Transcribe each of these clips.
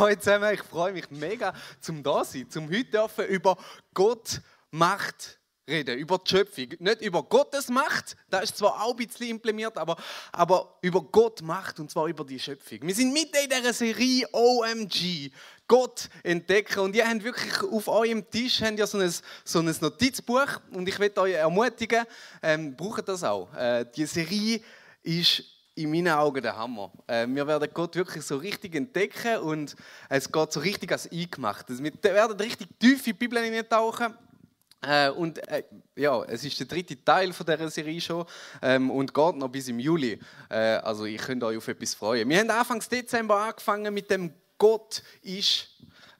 Hallo zusammen, ich freue mich mega, zum da sein, zum heute dürfen über Gott Macht reden, über die Schöpfung. Nicht über Gottes Macht, das ist zwar auch ein bisschen implementiert, aber, aber über Gott Macht und zwar über die Schöpfung. Wir sind mitten in dieser Serie OMG, Gott entdecken. Und ihr habt wirklich auf eurem Tisch habt ihr so, ein, so ein Notizbuch und ich möchte euch ermutigen, ähm, braucht das auch. Äh, die Serie ist in meinen Augen der Hammer. Äh, wir werden Gott wirklich so richtig entdecken und es geht so richtig als eingemacht. Also wir werden richtig tief in die Bibel hineintauchen. Äh, und äh, ja, es ist der dritte Teil von dieser Serie schon ähm, und geht noch bis im Juli. Äh, also ich könnt euch auf etwas freuen. Wir haben Anfang Dezember angefangen mit dem Gott ist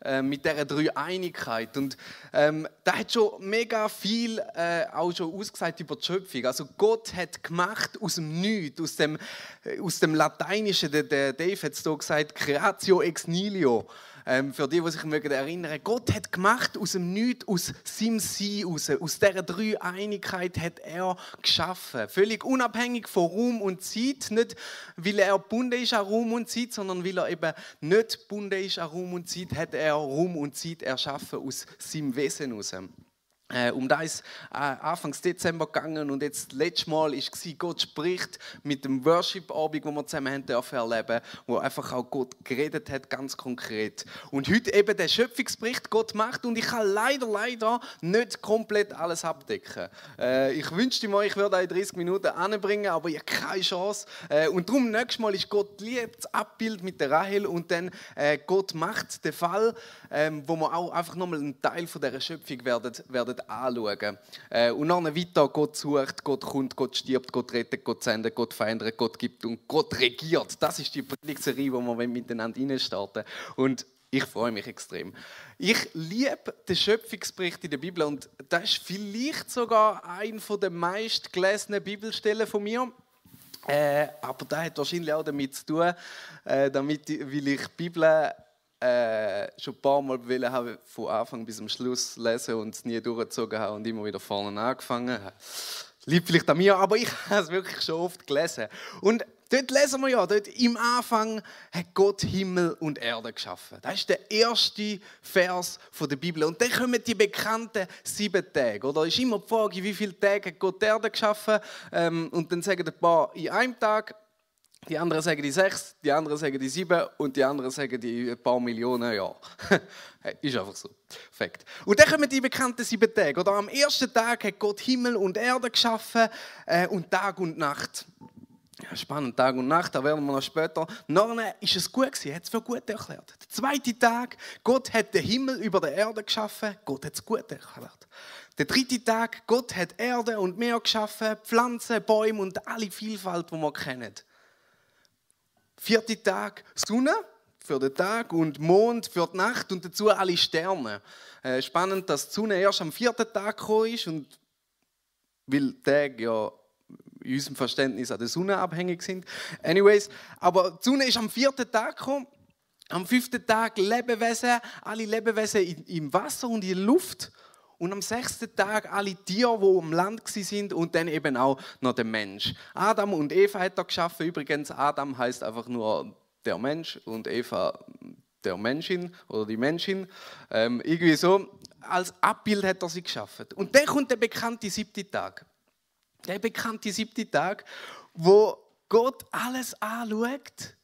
äh, mit dieser Dreieinigkeit. Und ähm, da hat schon mega viel äh, auch schon ausgesagt über die Schöpfung. Also Gott hat gemacht aus dem Nichts, aus dem, äh, aus dem Lateinischen, der, der Dave hat es hier gesagt, Creatio ex nihilo. Ähm, für die, die sich mögen erinnern, Gott hat gemacht aus dem Nichts, aus seinem Sein raus, aus dieser Dreieinigkeit hat er geschaffen. Völlig unabhängig von Raum und Zeit. Nicht, weil er gebunden ist an Raum und Zeit, sondern weil er eben nicht gebunden ist an Raum und Zeit, hat er Raum und Zeit erschaffen aus seinem Wesen heraus. Äh, um das ist äh, Anfang Dezember gegangen und jetzt letztes Mal war Gott spricht mit dem Worship-Abend, wo wir zusammen haben dürfen erleben, wo einfach auch Gott geredet hat, ganz konkret. Und heute eben der Schöpfungsbericht Gott macht und ich kann leider, leider nicht komplett alles abdecken. Äh, ich wünschte mir, ich würde in 30 Minuten anbringen, aber ich habe keine Chance. Äh, und darum nächstes Mal ist Gott liebt das Abbild mit der Rahel und dann äh, Gott macht den Fall, ähm, wo wir auch einfach nochmal einen Teil von dieser Schöpfung werden, werden anschauen. Äh, und dann weiter, Gott sucht, Gott kommt, Gott stirbt, Gott rettet, Gott sendet, Gott verändert, Gott gibt und Gott regiert. Das ist die Predigtserie, wo wir miteinander starten Und ich freue mich extrem. Ich liebe den Schöpfungsbericht in der Bibel und das ist vielleicht sogar ein der meist gelesenen Bibelstellen von mir. Äh, aber das hat wahrscheinlich auch damit zu tun, äh, damit, weil ich die Bibel äh, schon ein paar Mal wollen haben, von Anfang bis zum Schluss lesen und es nie durchgezogen habe und immer wieder vorne angefangen habe. Liegt vielleicht an mir, aber ich habe es wirklich schon oft gelesen. Und dort lesen wir ja, dort im Anfang hat Gott Himmel und Erde geschaffen. Das ist der erste Vers der Bibel. Und dann kommen die bekannten sieben Tage. Oder ist immer die Frage, wie viele Tage hat Gott die Erde geschaffen? Ähm, und dann sagen ein paar in einem Tag, die anderen sagen die sechs, die anderen sagen die sieben und die anderen sagen die ein paar Millionen, ja. ist einfach so. Fakt. Und dann kommen die bekannten sieben Tage. Oder am ersten Tag hat Gott Himmel und Erde geschaffen äh, und Tag und Nacht. Ja, spannend, Tag und Nacht, da werden wir noch später. Nachher ist es gut gewesen, hat es für gut erklärt. Der zweite Tag, Gott hat den Himmel über der Erde geschaffen, Gott hat es gut erklärt. Der dritte Tag, Gott hat Erde und Meer geschaffen, Pflanzen, Bäume und alle Vielfalt, die wir kennen. Vierter Tag Sonne für den Tag und Mond für die Nacht und dazu alle Sterne. Äh, spannend, dass die Sonne erst am vierten Tag gekommen ist und weil Tage ja in unserem Verständnis an der Sonne abhängig sind. Anyways, aber die Sonne ist am vierten Tag gekommen. Am fünften Tag Lebewesen, alle Lebewesen im Wasser und in der Luft. Und am sechsten Tag alle Tiere, die am Land sind und dann eben auch noch der Mensch. Adam und Eva hat er geschaffen. Übrigens, Adam heißt einfach nur der Mensch und Eva der Menschin oder die Menschin. Ähm, irgendwie so. Als Abbild hat er sie geschaffen. Und dann kommt der bekannte siebte Tag. Der bekannte siebte Tag, wo Gott alles anschaut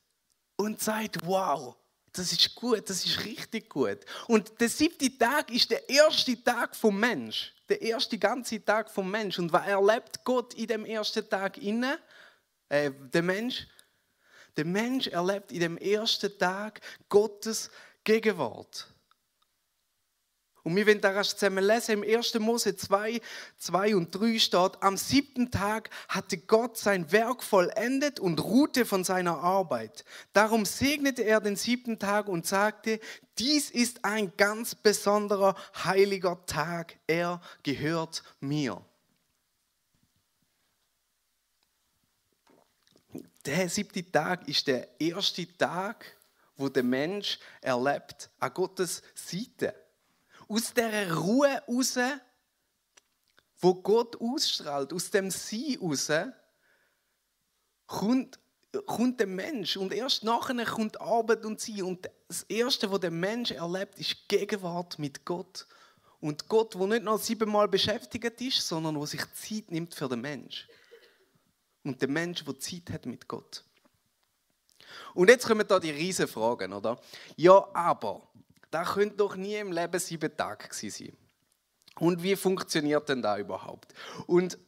und sagt, wow, das ist gut, das ist richtig gut. Und der siebte Tag ist der erste Tag vom Mensch. Der erste ganze Tag vom Mensch. Und was erlebt Gott in dem ersten Tag inne? Äh, der Mensch? Der Mensch erlebt in dem ersten Tag Gottes Gegenwart. Und wir werden das zusammen lesen. Im 1. Mose 2, 2 und 3 steht, am siebten Tag hatte Gott sein Werk vollendet und ruhte von seiner Arbeit. Darum segnete er den siebten Tag und sagte, dies ist ein ganz besonderer heiliger Tag. Er gehört mir. Der siebte Tag ist der erste Tag, wo der Mensch erlebt an Gottes Seite aus der Ruhe raus, wo Gott ausstrahlt, aus dem Sein raus, kommt, kommt der Mensch und erst nachher kommt Arbeit und Sein und das Erste, was der Mensch erlebt, ist Gegenwart mit Gott. Und Gott, der nicht nur siebenmal beschäftigt ist, sondern wo sich Zeit nimmt für den Mensch. Und der Mensch, der Zeit hat mit Gott. Und jetzt kommen da die riesen Fragen, oder? Ja, aber, da könnte doch nie im Leben sieben Tage sein. Und wie funktioniert denn da überhaupt? Und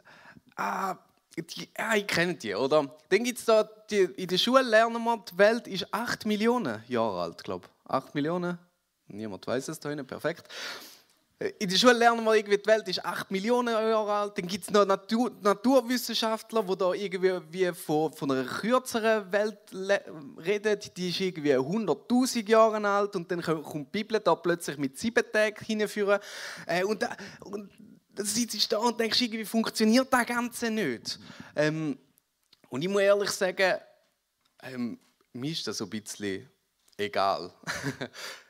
ah, die, ja, ich kenne die, oder? Dann gibt es da, die, in der Schule lernen wir, die Welt ist 8 Millionen Jahre alt, glaube ich. 8 Millionen? Niemand weiß es da hinten, perfekt. In der Schule lernen wir irgendwie, die Welt ist 8 Millionen Jahre alt. Dann gibt es noch Natur, Naturwissenschaftler, die da irgendwie wie von, von einer kürzeren Welt reden. Die ist irgendwie 100.000 Jahre alt. Und dann kommt die Bibel da plötzlich mit sieben Tagen hinführen. Äh, und, da, und dann sitzt du da und denkst, irgendwie funktioniert das Ganze nicht. Ähm, und ich muss ehrlich sagen, ähm, mir ist das so ein bisschen egal.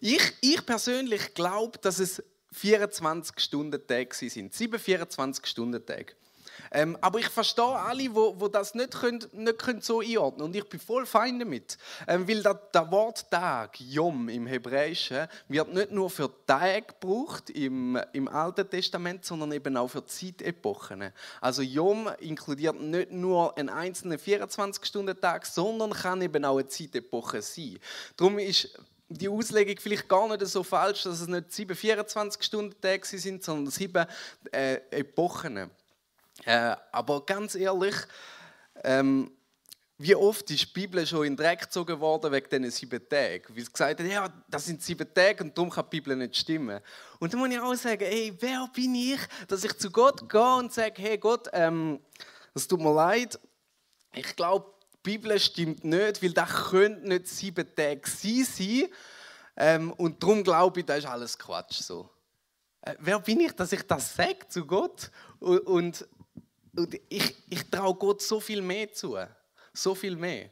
Ich, ich persönlich glaube, dass es 24-Stunden-Tage sind. Sieben 24-Stunden-Tage. Ähm, aber ich verstehe alle, wo, wo das nicht, können, nicht können so einordnen können. Und ich bin voll fein damit. Ähm, weil das, das Wort Tag, Yom im Hebräischen, wird nicht nur für Tag gebraucht im, im Alten Testament, sondern eben auch für Zeitepochen. Also Yom inkludiert nicht nur einen einzelnen 24-Stunden-Tag, sondern kann eben auch eine Zeitepoche sein. Darum ist die Auslegung vielleicht gar nicht so falsch, dass es nicht sieben 24-Stunden-Tage sind, sondern sieben äh, Epochen. Äh, aber ganz ehrlich, ähm, wie oft ist die Bibel schon in den Dreck gezogen worden wegen diesen sieben Tagen? Weil sie gesagt haben, ja, das sind sieben Tage und darum kann die Bibel nicht stimmen. Und dann muss ich auch sagen, hey, wer bin ich, dass ich zu Gott gehe und sage, hey Gott, ähm, es tut mir leid, ich glaube, Bibel stimmt nicht, weil das könnte nicht sieben Tage sein. Ähm, und darum glaube ich, das ist alles Quatsch. So. Äh, wer bin ich, dass ich das sage zu Gott? Und, und, und ich, ich traue Gott so viel mehr zu. So viel mehr.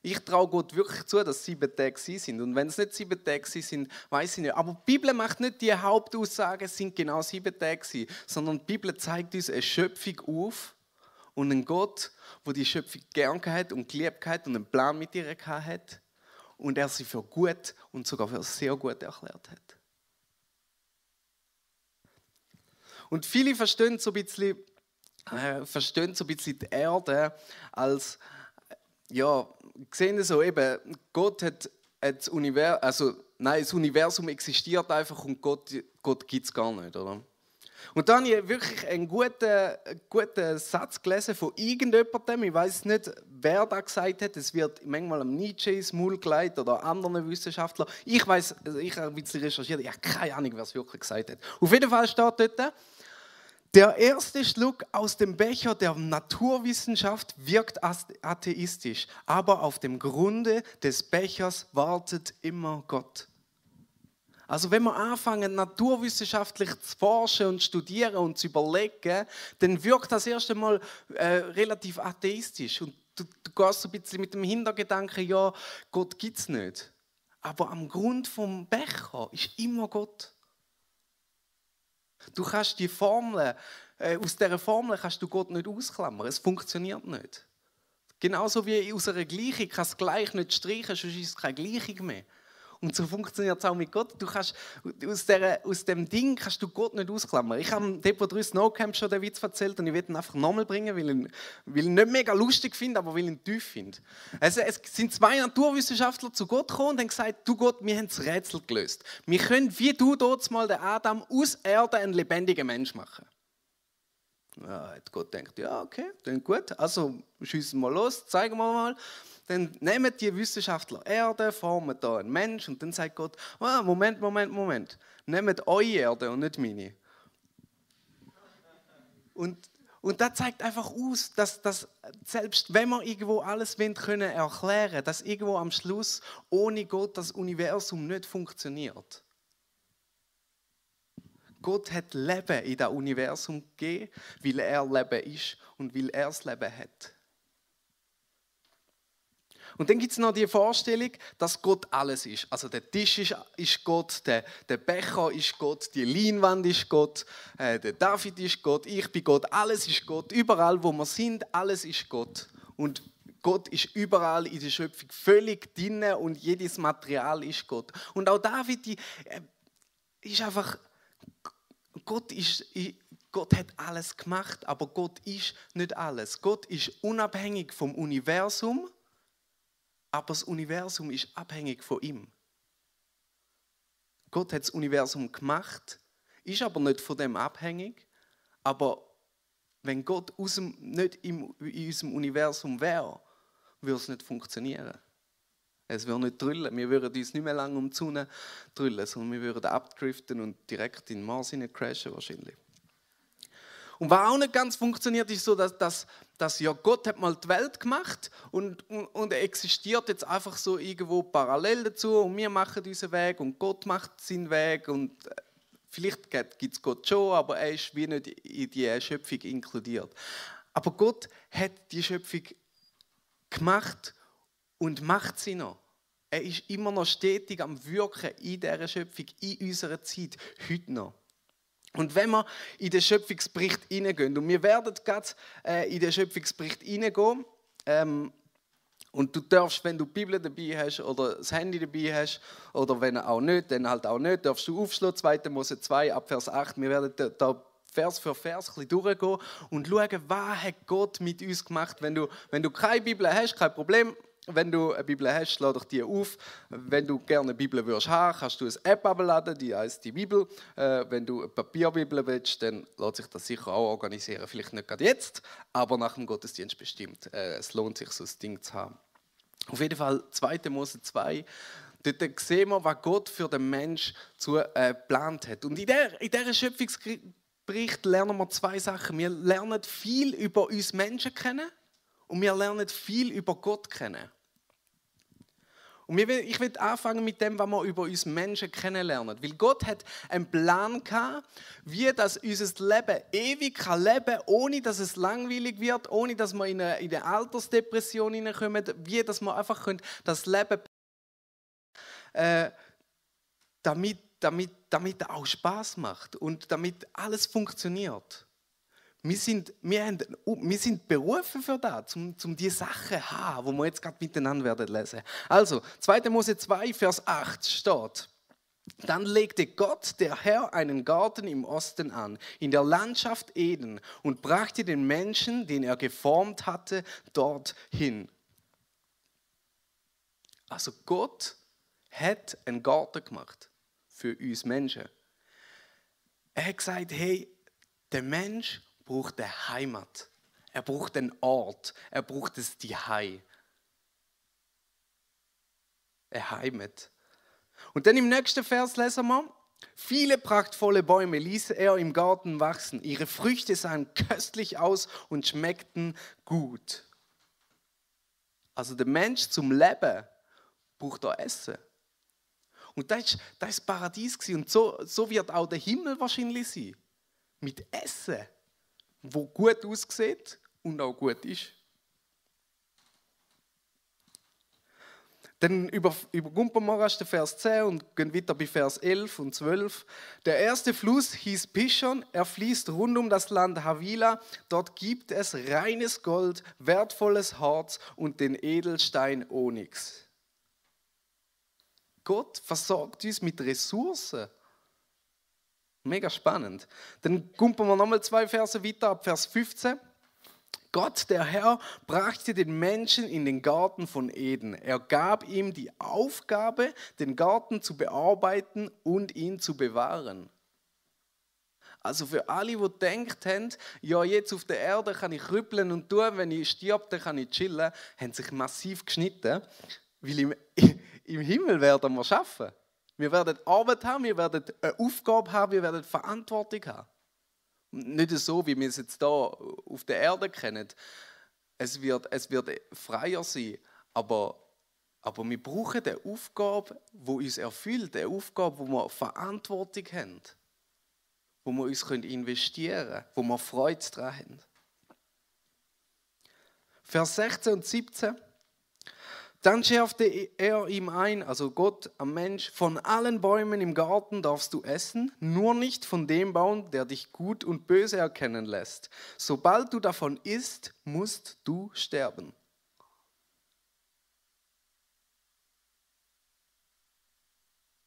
Ich traue Gott wirklich zu, dass sieben Tage sie sind. Und wenn es nicht sieben Tage sind, weiß ich nicht. Aber die Bibel macht nicht die Hauptaussage, es sind genau sieben Tage, sondern die Bibel zeigt uns eine Schöpfung auf und einen Gott, wo die Schöpfung gern hat und geliebt hat und einen Plan mit ihr hat und er sie für gut und sogar für sehr gut erklärt hat. Und viele verstehen so ein bisschen, äh, verstehen so ein bisschen die Erde als, ja, sehen so eben, Gott hat, hat das Universum, also nein, das Universum existiert einfach und Gott, Gott gibt es gar nicht, oder? Und dann habe ich wirklich einen guten, guten Satz gelesen von irgendjemandem, ich weiß nicht, wer da gesagt hat, es wird manchmal am Nietzsche ins gelegt oder anderen Wissenschaftlern. Ich weiß, also ich habe ein bisschen recherchiert, ich habe keine Ahnung, wer es wirklich gesagt hat. Auf jeden Fall steht dort, der erste Schluck aus dem Becher der Naturwissenschaft wirkt atheistisch, aber auf dem Grunde des Bechers wartet immer Gott. Also wenn wir anfangen, naturwissenschaftlich zu forschen und studieren und zu überlegen, dann wirkt das erst einmal äh, relativ atheistisch. Und du, du gehst so ein bisschen mit dem Hintergedanken, ja, Gott gibt es nicht. Aber am Grund vom Becher ist immer Gott. Du kannst die Formel, äh, aus dieser Formel kannst du Gott nicht ausklammern. Es funktioniert nicht. Genauso wie aus einer Gleichung kannst du gleich nicht streichen, sonst ist es keine Gleichung mehr. Und so funktioniert es auch mit Gott. Du kannst, aus, der, aus dem Ding kannst du Gott nicht ausklammern. Ich habe Depot 3 Snowcamp schon den Witz erzählt und ich werde ihn einfach nochmal bringen, weil ich, ihn, weil ich ihn nicht mega lustig finde, aber weil ich ihn tief finde. Also, es sind zwei Naturwissenschaftler zu Gott gekommen und haben gesagt, du Gott, wir haben das Rätsel gelöst. Wir können, wie du dort mal den Adam aus Erde einen lebendigen Mensch machen. Ja, hat Gott denkt, ja, okay, dann gut, also schießen wir los, zeigen wir mal dann nehmen die Wissenschaftler Erde, formen da einen Mensch und dann sagt Gott, ah, Moment, Moment, Moment, nehmt eure Erde und nicht meine. Und, und das zeigt einfach aus, dass, dass selbst wenn wir irgendwo alles wollen, können erklären, dass irgendwo am Schluss ohne Gott das Universum nicht funktioniert. Gott hat Leben in das Universum gegeben, weil er Leben ist und weil er das Leben hat. Und dann gibt es noch die Vorstellung, dass Gott alles ist. Also der Tisch ist, ist Gott, der, der Becher ist Gott, die Leinwand ist Gott, äh, der David ist Gott, ich bin Gott, alles ist Gott. Überall, wo wir sind, alles ist Gott. Und Gott ist überall in der Schöpfung völlig drin und jedes Material ist Gott. Und auch David die, äh, ist einfach, Gott, ist, Gott hat alles gemacht, aber Gott ist nicht alles. Gott ist unabhängig vom Universum, aber das Universum ist abhängig von ihm. Gott hat das Universum gemacht, ist aber nicht von dem abhängig. Aber wenn Gott aus dem, nicht in unserem Universum wäre, würde es nicht funktionieren. Es würde nicht drüllen. Wir würden uns nicht mehr lange um die Sonne drüllen, sondern wir würden abdriften und direkt in den Mars crashen wahrscheinlich. Und was auch nicht ganz funktioniert, ist so, dass, dass, dass ja Gott hat mal die Welt gemacht und, und, und er existiert jetzt einfach so irgendwo parallel dazu und wir machen unseren Weg und Gott macht seinen Weg und äh, vielleicht gibt es Gott schon, aber er ist wie nicht in die Schöpfung inkludiert. Aber Gott hat die Schöpfung gemacht und macht sie noch. Er ist immer noch stetig am Wirken in dieser Schöpfung, in unserer Zeit, heute noch. Und wenn wir in den Schöpfungsbericht hineingehen, und wir werden gerade äh, in den Schöpfungsbericht hineingehen, ähm, und du darfst, wenn du die Bibel dabei hast oder das Handy dabei hast, oder wenn auch nicht, dann halt auch nicht, darfst du aufschlagen, 2. Mose 2, ab Vers 8. Wir werden da Vers für Vers ein durchgehen und schauen, was hat Gott mit uns gemacht. Wenn du, wenn du keine Bibel hast, kein Problem, wenn du eine Bibel hast, lade ich die auf. Wenn du gerne eine Bibel würdest haben, kannst du eine App abladen, die heißt die Bibel. Äh, wenn du eine Papierbibel willst, dann lässt sich das sicher auch organisieren. Vielleicht nicht gerade jetzt, aber nach dem Gottesdienst bestimmt. Äh, es lohnt sich, so ein Ding zu haben. Auf jeden Fall 2. Mose 2. Dort sehen wir, was Gott für den Mensch zu, äh, geplant hat. Und in, der, in dieser Schöpfungsbericht lernen wir zwei Sachen. Wir lernen viel über uns Menschen kennen und wir lernen viel über Gott kennen. Und ich will anfangen mit dem, was wir über uns Menschen kennenlernen. Weil Gott hat einen Plan gehabt, wie das unser Leben ewig kann leben ohne dass es langweilig wird, ohne dass wir in eine, in eine Altersdepression hineinkommen, wie dass wir einfach können, das Leben äh, damit, damit, damit auch Spaß macht und damit alles funktioniert. Wir sind, wir, haben, wir sind berufen für das, um, um die Sachen zu haben, die wir jetzt gerade miteinander werden lesen. Also, 2. Mose 2, Vers 8 steht, dann legte Gott, der Herr, einen Garten im Osten an, in der Landschaft Eden, und brachte den Menschen, den er geformt hatte, dorthin. Also Gott hat einen Garten gemacht für uns Menschen. Er hat gesagt, hey, der Mensch braucht Heimat. Er braucht einen Ort. Er braucht es die Hai. Eine Heimat. Und dann im nächsten Vers lesen wir, viele prachtvolle Bäume ließ er im Garten wachsen. Ihre Früchte sahen köstlich aus und schmeckten gut. Also der Mensch zum Leben braucht er Essen. Und das ist das Paradies und so, so wird auch der Himmel wahrscheinlich sein. Mit Essen wo gut aussieht und auch gut ist. Dann über, übergumpeln wir erst den Vers 10 und gehen weiter bei Vers 11 und 12. Der erste Fluss hieß Pishon, er fließt rund um das Land Havila. Dort gibt es reines Gold, wertvolles Harz und den Edelstein Onyx. Gott versorgt uns mit Ressourcen. Mega spannend. Dann kumpeln wir nochmal zwei Verse weiter ab Vers 15. Gott, der Herr, brachte den Menschen in den Garten von Eden. Er gab ihm die Aufgabe, den Garten zu bearbeiten und ihn zu bewahren. Also für alle, die denkt haben, ja, jetzt auf der Erde kann ich rüppeln und tun, wenn ich stirb, dann kann ich chillen, haben sich massiv geschnitten, weil im, im Himmel werden wir schaffen. Wir werden Arbeit haben, wir werden eine Aufgabe haben, wir werden Verantwortung haben. Nicht so, wie wir es jetzt hier auf der Erde kennen. Es wird, es wird freier sein, aber, aber wir brauchen eine Aufgabe, die uns erfüllt, eine Aufgabe, wo wir Verantwortung haben, wo wir uns investieren können, wo wir Freude daran haben. Vers 16 und 17. Dann schärfte er ihm ein, also Gott am Mensch, von allen Bäumen im Garten darfst du essen, nur nicht von dem Baum, der dich gut und böse erkennen lässt. Sobald du davon isst, musst du sterben.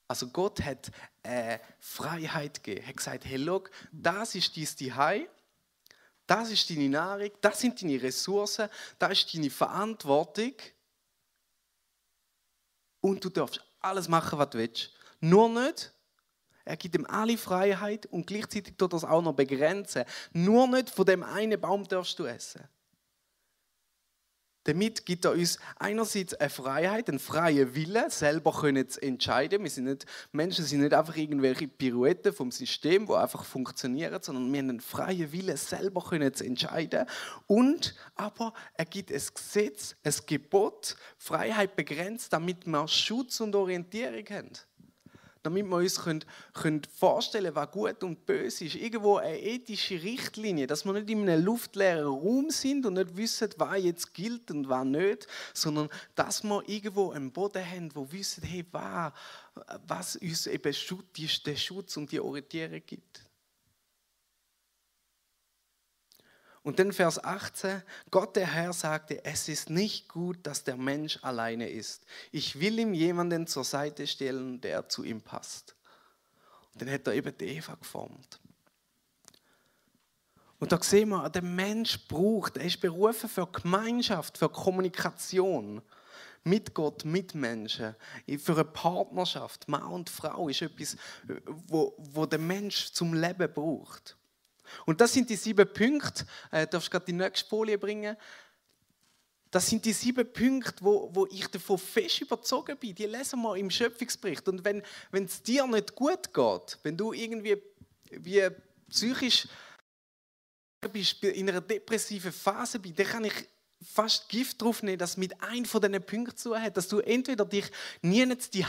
Also Gott hat äh, Freiheit gegeben. Er hat gesagt, hey, look, das ist die Hai, das ist deine Nahrung, das sind deine Ressourcen, das ist deine Verantwortung. Und du darfst alles machen, was du willst. Nur nicht, er gibt ihm alle Freiheit und gleichzeitig tut das auch noch begrenzen. Nur nicht von dem einen Baum darfst du essen. Damit gibt er uns einerseits eine Freiheit, einen freien Willen, selber können zu entscheiden. Wir sind nicht, Menschen sind nicht einfach irgendwelche Pirouetten vom System, wo einfach funktionieren, sondern wir haben einen freien Willen, selber können zu entscheiden. Und aber er gibt ein Gesetz, ein Gebot, Freiheit begrenzt, damit wir Schutz und Orientierung haben damit wir uns können, können vorstellen können, was gut und böse ist. Irgendwo eine ethische Richtlinie, dass wir nicht in einem luftleeren Raum sind und nicht wissen, was jetzt gilt und was nicht, sondern dass wir irgendwo einen Boden haben, wo wissen, hey, was, was uns eben den Schutz und die Orientierung gibt. Und dann Vers 18, Gott der Herr sagte, es ist nicht gut, dass der Mensch alleine ist. Ich will ihm jemanden zur Seite stellen, der zu ihm passt. Und dann hat er eben die Eva geformt. Und da sehen wir, der Mensch braucht, er ist berufen für Gemeinschaft, für Kommunikation mit Gott, mit Menschen, für eine Partnerschaft. Mann und Frau ist etwas, wo, wo der Mensch zum Leben braucht. Und das sind die sieben Punkte. Äh, darfst du gerade die nächste Folie bringen? Das sind die sieben Punkte, wo, wo ich davon fest überzogen bin. Die lesen wir im Schöpfungsbericht. Und wenn es dir nicht gut geht, wenn du irgendwie wie psychisch bist, in einer depressiven Phase bist, dann kann ich fast Gift drauf nehmen, dass mit einem von diesen Punkten zu hat, dass du entweder dich nie die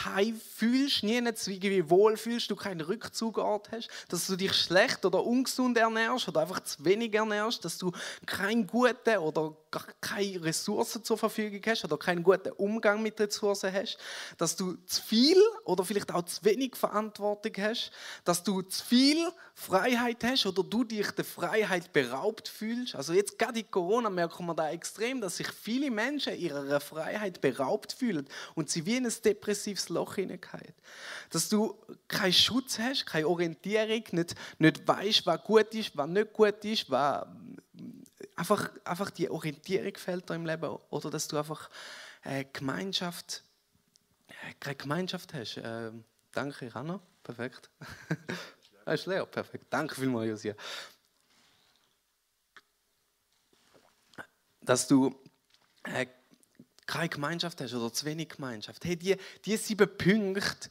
fühlst, nie irgendwie wohl fühlst, du keinen Rückzugort hast, dass du dich schlecht oder ungesund ernährst oder einfach zu wenig ernährst, dass du keinen guten oder gar keine Ressourcen zur Verfügung hast oder keinen guten Umgang mit Ressourcen hast, dass du zu viel oder vielleicht auch zu wenig Verantwortung hast, dass du zu viel Freiheit hast oder du dich der Freiheit beraubt fühlst. Also jetzt gerade in Corona merken wir da extrem, dass sich viele Menschen ihrer Freiheit beraubt fühlen und sie wie in ein depressives Loch hineingehen. Dass du keinen Schutz hast, keine Orientierung, nicht, nicht weißt, was gut ist, was nicht gut ist, was einfach, einfach die Orientierung fehlt da im Leben oder dass du einfach äh, Gemeinschaft, äh, keine Gemeinschaft hast. Äh, danke, Hanna. Perfekt. Das ist leer, perfekt. Danke vielmals, Josia. Dass du äh, keine Gemeinschaft hast oder zu wenig Gemeinschaft. Hey, die, die sieben Punkte,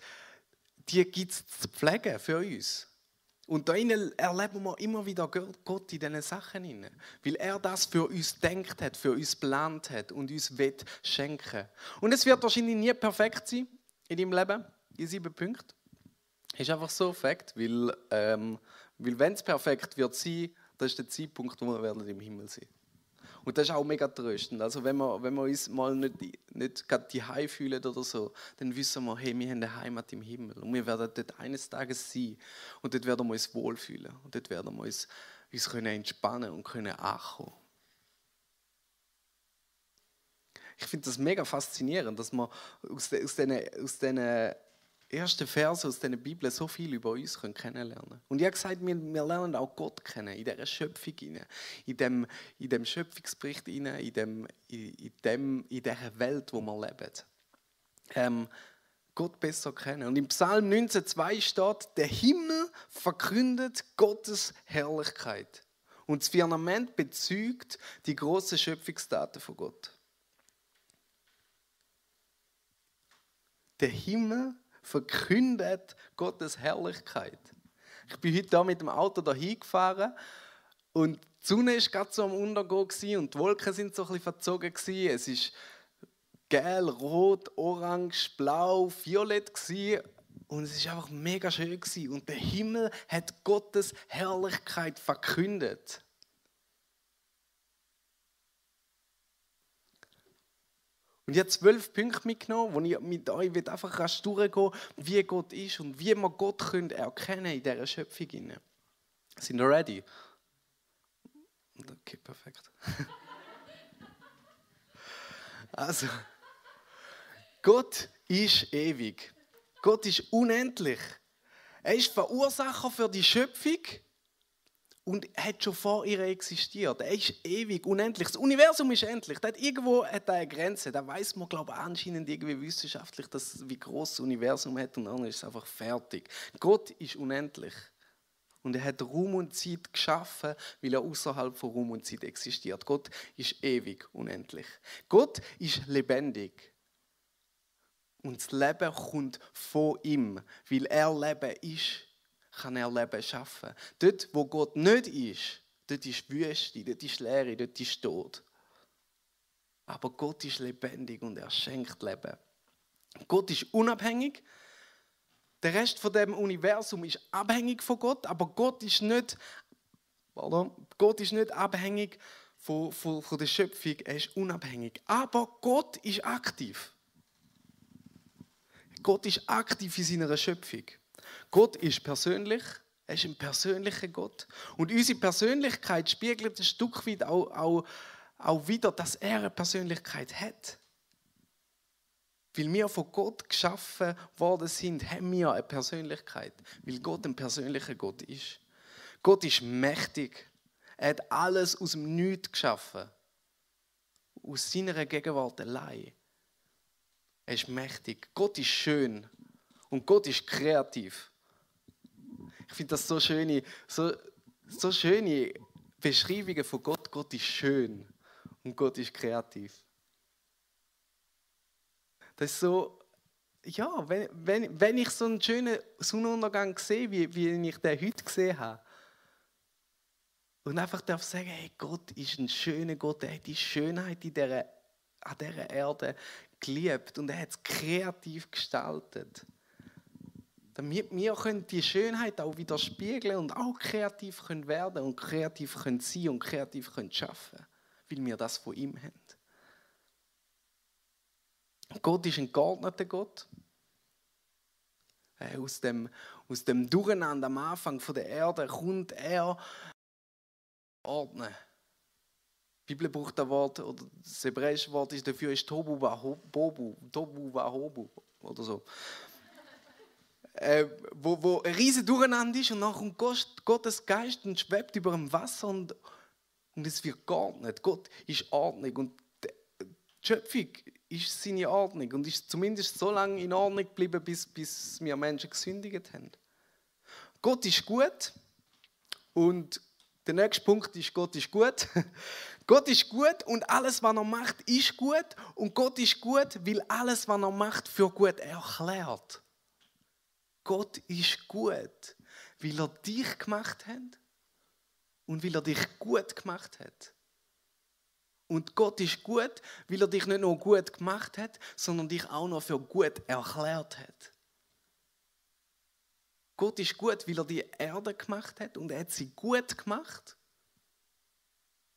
die gibt es zu pflegen für uns. Und da erleben wir immer wieder Gott in diesen Sachen. Weil er das für uns denkt hat, für uns geplant hat und uns wird schenken. Und es wird wahrscheinlich nie perfekt sein in deinem Leben, die sieben Punkte. Ist einfach so Fakt, weil, ähm, weil wenn es perfekt wird sein, das ist der Zeitpunkt, wo wir werden im Himmel sein. Und das ist auch mega tröstend. Also wenn wir, wenn wir uns mal nicht, nicht gerade die Heim fühlen oder so, dann wissen wir, hey, wir haben eine Heimat im Himmel. Und wir werden dort eines Tages sein. Und dort werden wir uns wohlfühlen. Und dort werden wir uns, uns können entspannen und können ankommen. Ich finde das mega faszinierend, dass man aus, diesen, aus ersten Verse aus der Bibel so viel über uns kennenlernen können. Und ich habe gesagt, wir, wir lernen auch Gott kennen, in dieser Schöpfung, in dem, in dem Schöpfungsbericht, in, dem, in, dem, in dieser Welt, wo wir leben. Ähm, Gott besser kennen. Und im Psalm 19,2 steht, der Himmel verkündet Gottes Herrlichkeit. Und das Firmament bezeugt die große Schöpfungsdaten von Gott. Der Himmel verkündet Gottes Herrlichkeit. Ich bin heute da mit dem Auto dahin gefahren und die Sonne ist gerade so am Untergehen und die Wolken sind so ein bisschen verzogen Es ist gelb, rot, orange, blau, violett und es ist einfach mega schön und der Himmel hat Gottes Herrlichkeit verkündet. Und ich habe zwölf Punkte mitgenommen, wo ich mit euch einfach durchgehen wie Gott ist und wie wir Gott können erkennen in dieser Schöpfung. Sind ihr ready? Okay, perfekt. Also, Gott ist ewig. Gott ist unendlich. Er ist Verursacher für die Schöpfung und hat schon vor ihr existiert. Er ist ewig, unendlich. Das Universum ist endlich. Hat irgendwo hat eine Grenze. Da weiß man, glaube ich, anscheinend irgendwie wissenschaftlich, dass, wie groß das Universum hat und dann ist es einfach fertig. Gott ist unendlich. Und er hat Raum und Zeit geschaffen, weil er außerhalb von Raum und Zeit existiert. Gott ist ewig, unendlich. Gott ist lebendig. Und das Leben kommt von ihm, weil er Leben ist kann er Leben schaffen. Dort, wo Gott nicht ist, dort ist Wüste, dort ist Leere, dort ist Tod. Aber Gott ist lebendig und er schenkt Leben. Gott ist unabhängig. Der Rest von dem Universum ist abhängig von Gott, aber Gott ist nicht, pardon, Gott ist nicht abhängig von, von, von der Schöpfung, er ist unabhängig. Aber Gott ist aktiv. Gott ist aktiv in seiner Schöpfung. Gott ist persönlich, er ist ein persönlicher Gott. Und unsere Persönlichkeit spiegelt ein Stück weit auch, auch, auch wieder, dass er eine Persönlichkeit hat. Weil wir von Gott geschaffen worden sind, haben wir eine Persönlichkeit. Weil Gott ein persönlicher Gott ist. Gott ist mächtig. Er hat alles aus dem Nichts geschaffen. Aus seiner Gegenwart allein. Er ist mächtig. Gott ist schön. Und Gott ist kreativ. Ich finde das so schöne, so, so schöne Beschreibungen von Gott. Gott ist schön und Gott ist kreativ. Das ist so, ja, wenn, wenn, wenn ich so einen schönen Sonnenuntergang sehe, wie, wie ich den heute gesehen habe, und einfach darf sagen, hey, Gott ist ein schöner Gott, er hat die Schönheit in dieser, an dieser Erde geliebt und er hat es kreativ gestaltet damit wir die Schönheit auch wieder spiegeln und auch kreativ können werden und kreativ können sein und kreativ können schaffen, weil wir das von ihm haben. Gott ist ein geordneter Gott. Äh, aus dem, aus dem Durcheinander am Anfang der Erde kommt er ordnen. Die Bibel braucht das Wort, oder das hebräische Wort ist dafür ist Tobu Wahobu, Tobu Wahobu oder so äh, wo, wo ein riesen Durcheinander ist und dann kommt Gottes Geist und schwebt über dem Wasser und, und es wird geordnet. Gott ist Ordnung und die Schöpfung ist seine Ordnung und ist zumindest so lange in Ordnung geblieben, bis, bis wir Menschen gesündigt haben. Gott ist gut und der nächste Punkt ist, Gott ist gut. Gott ist gut und alles, was er macht, ist gut. Und Gott ist gut, weil alles, was er macht, für gut erklärt. Gott ist gut, weil er dich gemacht hat und weil er dich gut gemacht hat. Und Gott ist gut, weil er dich nicht nur gut gemacht hat, sondern dich auch noch für gut erklärt hat. Gott ist gut, weil er die Erde gemacht hat und er hat sie gut gemacht.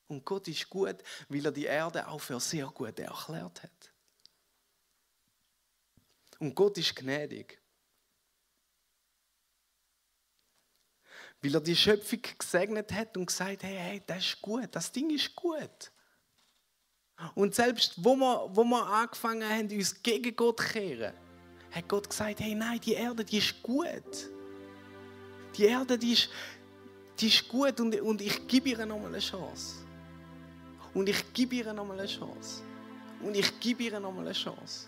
Und Gott ist gut, weil er die Erde auch für sehr gut erklärt hat. Und Gott ist gnädig. Weil er die Schöpfung gesegnet hat und gesagt hat, hey, hey, das ist gut, das Ding ist gut. Und selbst wo wir, wo wir angefangen haben, uns gegen Gott zu kehren, hat Gott gesagt, hey, nein, die Erde, die ist gut. Die Erde, die ist, die ist gut und, und ich gebe ihr nochmal eine Chance. Und ich gebe ihr nochmal eine Chance. Und ich gebe ihr nochmal eine Chance.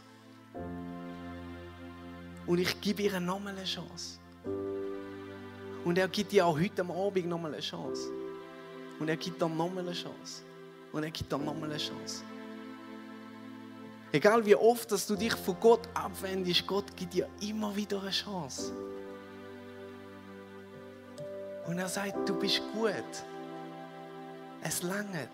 Und ich gebe ihr nochmal eine Chance. Und er gibt dir auch heute am Abend nochmal eine Chance. Und er gibt dir nochmal eine Chance. Und er gibt dir nochmal eine Chance. Egal wie oft dass du dich von Gott abwendest, Gott gibt dir immer wieder eine Chance. Und er sagt, du bist gut. Es langt.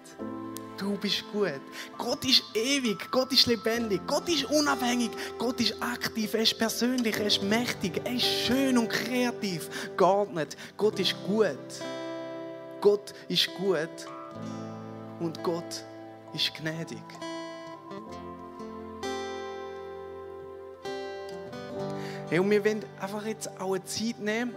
Du bist gut. Gott ist ewig, Gott ist lebendig, Gott ist unabhängig, Gott ist aktiv, er ist persönlich, er ist mächtig, er ist schön und kreativ, geordnet. Gott ist gut. Gott ist gut und Gott ist gnädig. Hey, und wir wollen einfach jetzt auch eine Zeit nehmen,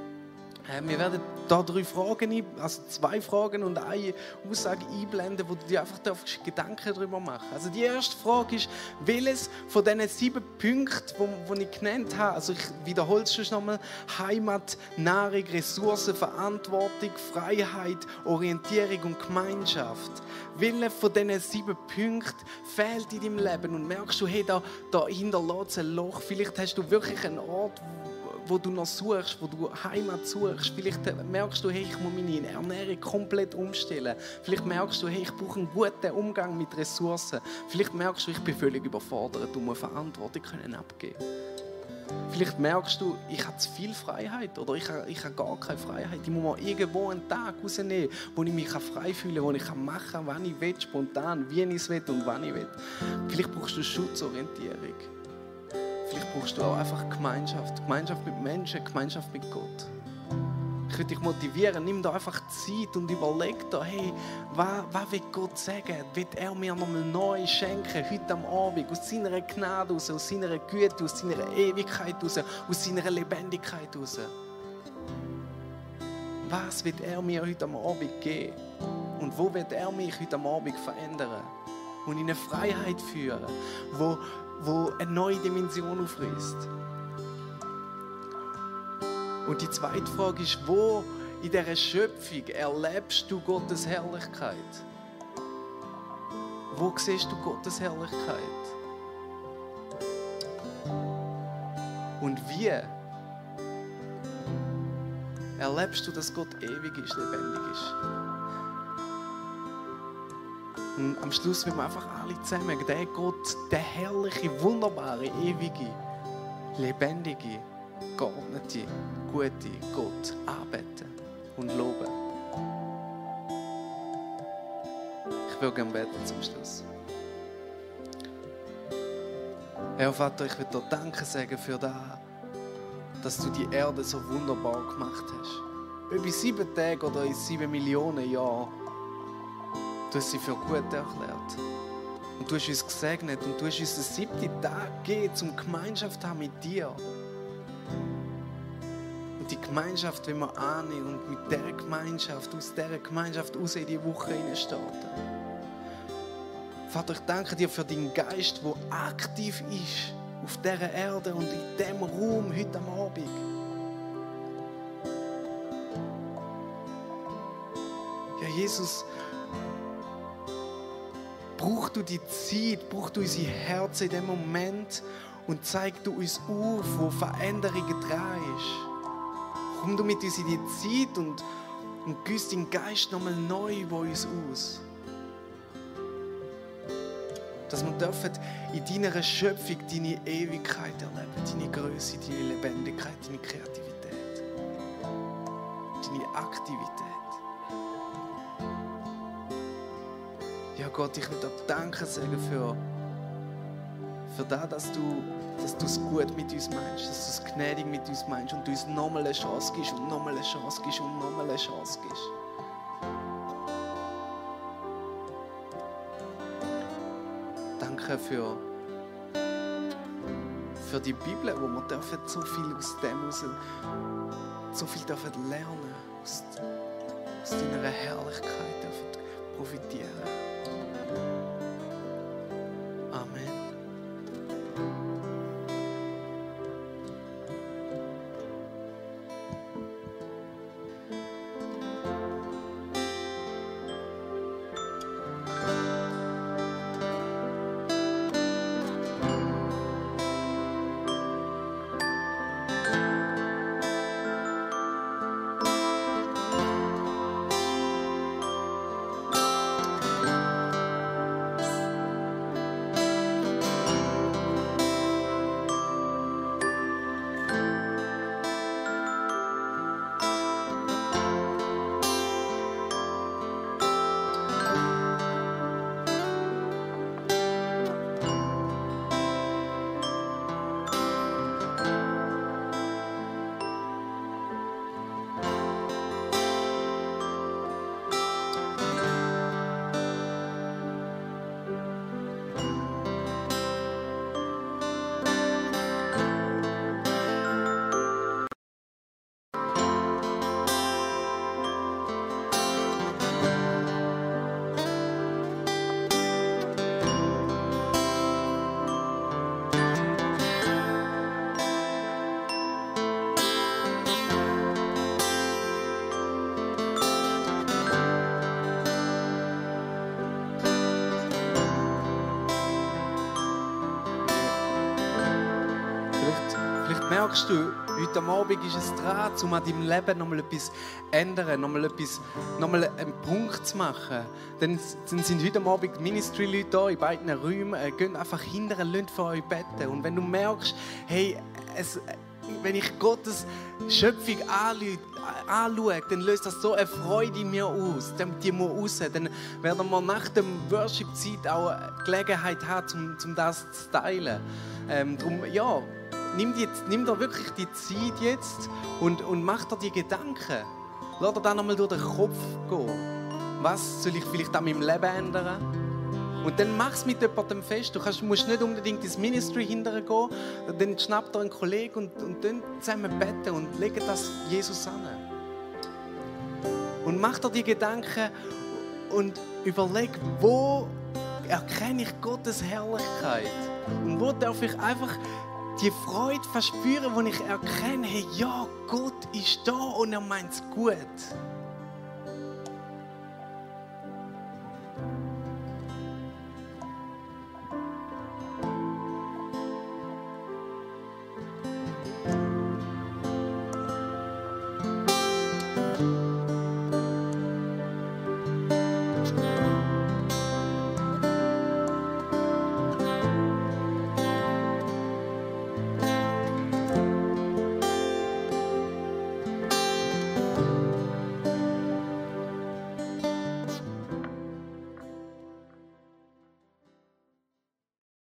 Äh, wir werden da drei Fragen, also zwei Fragen und eine Aussage einblenden, wo du dir einfach Gedanken darüber machen Also die erste Frage ist, welches von diesen sieben Punkten, die ich genannt habe, also ich wiederhole es schon nochmal, Heimat, Nahrung, Ressourcen, Verantwortung, Freiheit, Orientierung und Gemeinschaft. Welche von diesen sieben Punkten fehlt in deinem Leben und merkst du, hey, da, da hinterlässt ein Loch. Vielleicht hast du wirklich einen Ort, wo du noch suchst, wo du Heimat suchst. Vielleicht merkst du, hey, ich muss meine Ernährung komplett umstellen. Vielleicht merkst du, hey, ich brauche einen guten Umgang mit Ressourcen. Vielleicht merkst du, ich bin völlig überfordert und muss Verantwortung abgeben. Vielleicht merkst du, ich habe zu viel Freiheit oder ich habe, ich habe gar keine Freiheit. Ich muss mal irgendwo einen Tag rausnehmen, wo ich mich frei fühle, wo ich machen kann, wann ich will, spontan, wie ich es will und wann ich will. Vielleicht brauchst du Schutzorientierung. Vielleicht brauchst du auch einfach Gemeinschaft. Gemeinschaft mit Menschen, Gemeinschaft mit Gott. Ich würde dich motivieren, nimm da einfach Zeit und überleg da, hey, was, was will Gott sagen? Wird er mir nochmal neu schenken, heute am Abend, aus seiner Gnade aus, aus seiner Güte, aus seiner Ewigkeit aus, aus seiner Lebendigkeit aus? Was wird er mir heute am Abend geben? Und wo wird er mich heute am Abend verändern? Und in eine Freiheit führen, wo, wo eine neue Dimension aufreißt. Und die zweite Frage ist, wo in dieser Schöpfung erlebst du Gottes Herrlichkeit? Wo siehst du Gottes Herrlichkeit? Und wie erlebst du, dass Gott ewig ist, lebendig ist? Und am Schluss werden wir einfach alle zusammen der Gott, der herrliche, wunderbare, ewige, lebendige, geordnete, gute Gott anbeten und loben. Ich will gerne beten zum Schluss. Herr Vater, ich will dir Danke sagen für das, dass du die Erde so wunderbar gemacht hast. Über sieben Tage oder in sieben Millionen Jahren Du hast sie für gut erklärt. Und du hast uns gesegnet und du hast uns den siebten Tag gegeben, um Gemeinschaft zu haben mit dir. Und die Gemeinschaft wenn wir annehmen und mit dieser Gemeinschaft, aus dieser Gemeinschaft raus in die Woche starten. Vater, ich danke dir für deinen Geist, der aktiv ist auf dieser Erde und in diesem Raum heute am Abend. Ja, Jesus, brauch du die Zeit, brauch du unser Herz in dem Moment und zeig du uns auf, wo Veränderungen dran ist. Komm du mit uns in die Zeit und, und güss deinen Geist nochmal neu über uns aus. Dass wir dürfen in deiner Schöpfung deine Ewigkeit erleben, deine Größe, deine Lebendigkeit, deine Kreativität, deine Aktivität. Gott, ich will dir Danke sagen für, für das, dass du, dass es gut mit uns meinst, dass du es gnädig mit uns meinst und du uns nochmal eine Chance gibst und nochmal eine Chance gibst und nochmal eine Chance gibst. Danke für, für die Bibel, wo wir dürfen so viel aus dem raus, so viel dürfen lernen, aus, aus deiner Herrlichkeit dürfen profitieren. Merkst du, heute Abend ist es dran, um an deinem Leben nochmal etwas zu ändern, nochmal, etwas, nochmal einen Punkt zu machen, dann, dann sind heute Abend Ministry-Leute da in beiden Räumen, äh, gehen einfach hinter und lassen für euch beten. Und wenn du merkst, hey, es, wenn ich Gottes Schöpfung anschaue, dann löst das so eine Freude in mir aus. Die muss raus. Dann werden wir nach dem Worship-Zeit auch Gelegenheit haben, um, um das zu teilen. Ähm, darum, ja, nimm, die, nimm dir wirklich die Zeit jetzt und, und mach dir die Gedanken. Lass dir dann nochmal durch den Kopf gehen. Was soll ich vielleicht an meinem Leben ändern? Und dann mach es mit jemandem fest. Du kannst, musst nicht unbedingt ins Ministry hinterher gehen. Dann schnappt er einen Kollegen und, und dann zusammen beten und legen das Jesus an. Und mach dir die Gedanken und überleg, wo erkenne ich Gottes Herrlichkeit? Und wo darf ich einfach die Freude verspüren, wo ich erkenne, hey, ja, Gott ist da und er meint es gut.